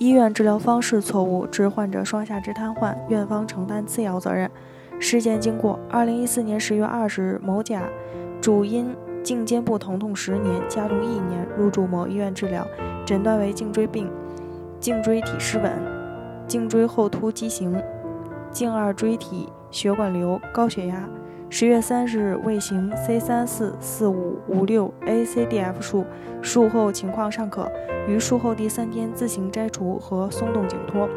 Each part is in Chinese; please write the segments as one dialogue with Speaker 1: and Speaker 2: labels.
Speaker 1: 医院治疗方式错误致患者双下肢瘫痪，院方承担次要责任。事件经过：二零一四年十月二十日，某甲主因颈肩部疼痛十年，加重一年，入住某医院治疗，诊断为颈椎病、颈椎体失稳、颈椎后凸畸形、颈二椎体血管瘤、高血压。十月三十日未行 C 三四四五五六 ACDF 术，术后情况尚可，于术后第三天自行摘除和松动颈托。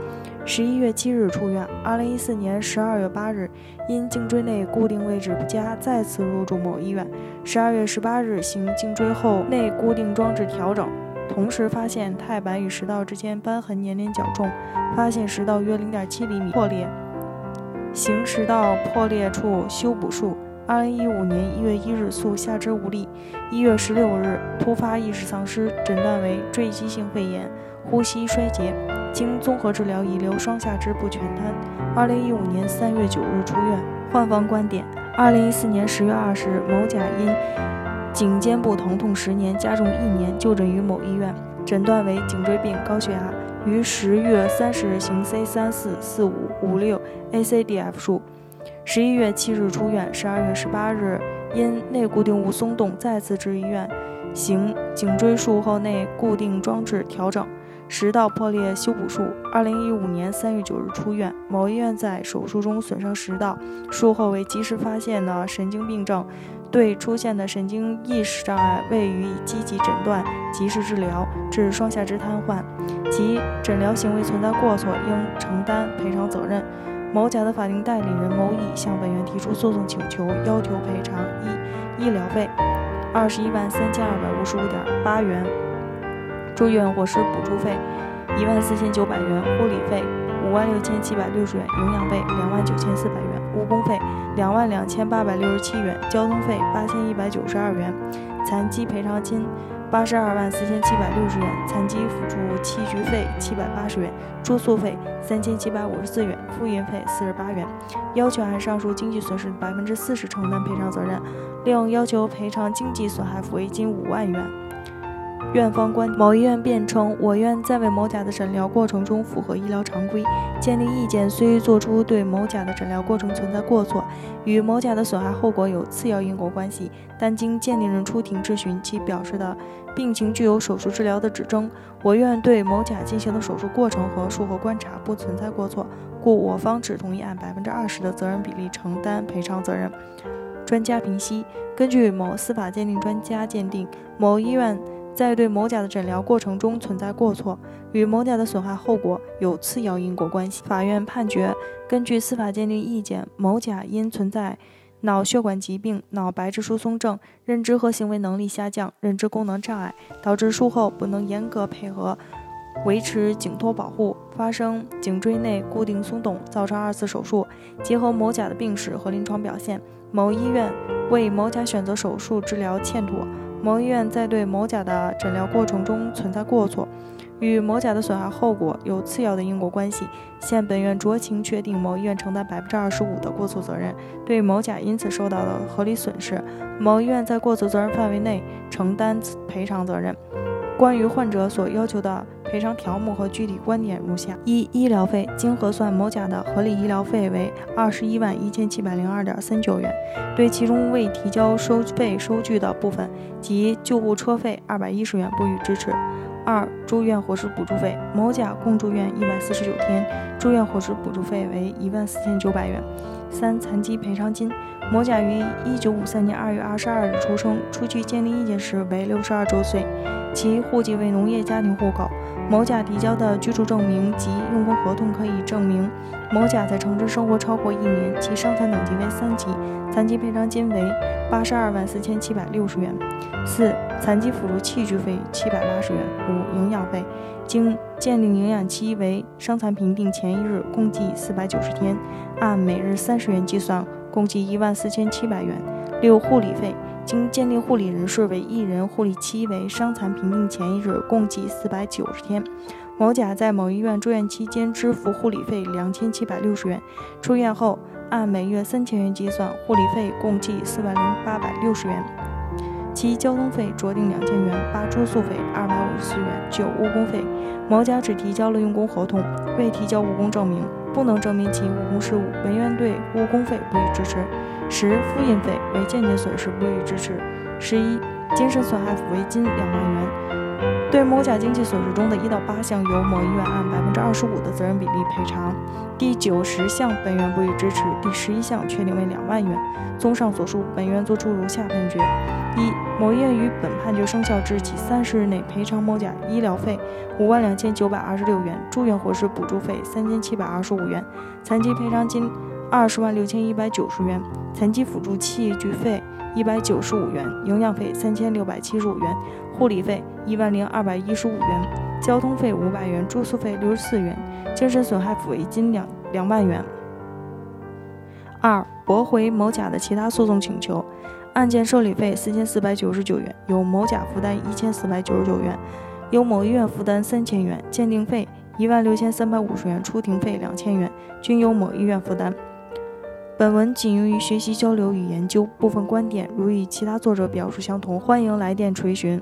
Speaker 1: 十一月七日出院。二零一四年十二月八日，因颈椎内固定位置不佳，再次入住某医院。十二月十八日行颈椎后内固定装置调整，同时发现钛板与食道之间瘢痕粘连较重，发现食道约零点七厘米破裂。行食道破裂处修补术。二零一五年一月一日诉下肢无力，一月十六日突发意识丧失，诊断为坠积性肺炎、呼吸衰竭，经综合治疗遗留双下肢部全瘫。二零一五年三月九日出院。患方观点：二零一四年十月二十日，某甲因颈肩部疼痛十年，加重一年，就诊于某医院，诊断为颈椎病、高血压。于十月三十日行 C 三四四五五六 ACDF 术，十一月七日出院。十二月十八日因内固定物松动，再次至医院行颈椎术后内固定装置调整、食道破裂修补术。二零一五年三月九日出院。某医院在手术中损伤食道，术后为及时发现的神经病症。对出现的神经意识障碍未予以积极诊断、及时治疗，致双下肢瘫痪，其诊疗行为存在过错，应承担赔偿责任。某甲的法定代理人某乙向本院提出诉讼请求，要求赔偿一医疗费。二十一万三千二百五十五点八元，住院伙食补助费一万四千九百元，护理费五万六千七百六十元，营养费两万九千四百元。误工费两万两千八百六十七元，交通费八千一百九十二元，残疾赔偿金八十二万四千七百六十元，残疾辅助器具费七百八十元，住宿费三千七百五十四元，复印费四十八元。要求按上述经济损失百分之四十承担赔偿责任，另要求赔偿经济损害抚慰金五万元。院方关某医院辩称，我院在为某甲的诊疗过程中符合医疗常规，鉴定意见虽作出对某甲的诊疗过程存在过错，与某甲的损害后果有次要因果关系，但经鉴定人出庭质询，其表示的病情具有手术治疗的指征，我院对某甲进行的手术过程和术后观察不存在过错，故我方只同意按百分之二十的责任比例承担赔偿责任。专家评析：根据某司法鉴定专家鉴定，某医院。在对某甲的诊疗过程中存在过错，与某甲的损害后果有次要因果关系。法院判决，根据司法鉴定意见，某甲因存在脑血管疾病、脑白质疏松症、认知和行为能力下降、认知功能障碍，导致术后不能严格配合维持颈托保护，发生颈椎内固定松动，造成二次手术。结合某甲的病史和临床表现，某医院为某甲选择手术治疗欠妥。某医院在对某甲的诊疗过程中存在过错，与某甲的损害后果有次要的因果关系，现本院酌情确定某医院承担百分之二十五的过错责任，对某甲因此受到的合理损失，某医院在过错责任范围内承担赔偿责任。关于患者所要求的赔偿条目和具体观点如下：一、医疗费经核算，某甲的合理医疗费为二十一万一千七百零二点三九元，对其中未提交收费收据的部分及救护车费二百一十元不予支持。二、住院伙食补助费，某甲共住院一百四十九天，住院伙食补助费为一万四千九百元。三、残疾赔偿金，某甲于一九五三年二月二十二日出生，出具鉴定意见时为六十二周岁，其户籍为农业家庭户口。某甲提交的居住证明及用工合同可以证明某甲在城镇生活超过一年，其伤残等级为三级，残疾赔偿金为八十二万四千七百六十元。四、残疾辅助器具费七百八十元。五、营养费，经鉴定营养期为伤残评定前一日，共计四百九十天，按每日三十元计算，共计一万四千七百元。六、护理费。经鉴定护理人数为一人，护理期为伤残评定前一日，共计四百九十天。某甲在某医院住院期间支付护理费两千七百六十元，出院后按每月三千元计算，护理费共计四万零八百六十元。七交通费酌定两千元，八住宿费二百五十四元。九、误工费，某甲只提交了用工合同，未提交误工证明，不能证明其误工事务，本院对误工费不予支持。十、复印费为间接损失，不予支持。十一、精神损害抚慰金两万元，对某甲经济损失中的一到八项，由某医院按百分之二十五的责任比例赔偿。第九十项，本院不予支持。第十一项，确定为两万元。综上所述，本院作出如下判决：一、某医院于本判决生效之日起三十日内赔偿某甲医疗费五万两千九百二十六元，住院伙食补助费三千七百二十五元，残疾赔偿金二十万六千一百九十元，残疾辅助器具费。一百九十五元，营养费三千六百七十五元，护理费一万零二百一十五元，交通费五百元，住宿费六十四元，精神损害抚慰金两两万元。二、驳回某甲的其他诉讼请求，案件受理费四千四百九十九元，由某甲负担一千四百九十九元，由某医院负担三千元，鉴定费一万六千三百五十元，出庭费两千元，均由某医院负担。本文仅用于学习交流与研究，部分观点如与其他作者表述相同，欢迎来电垂询。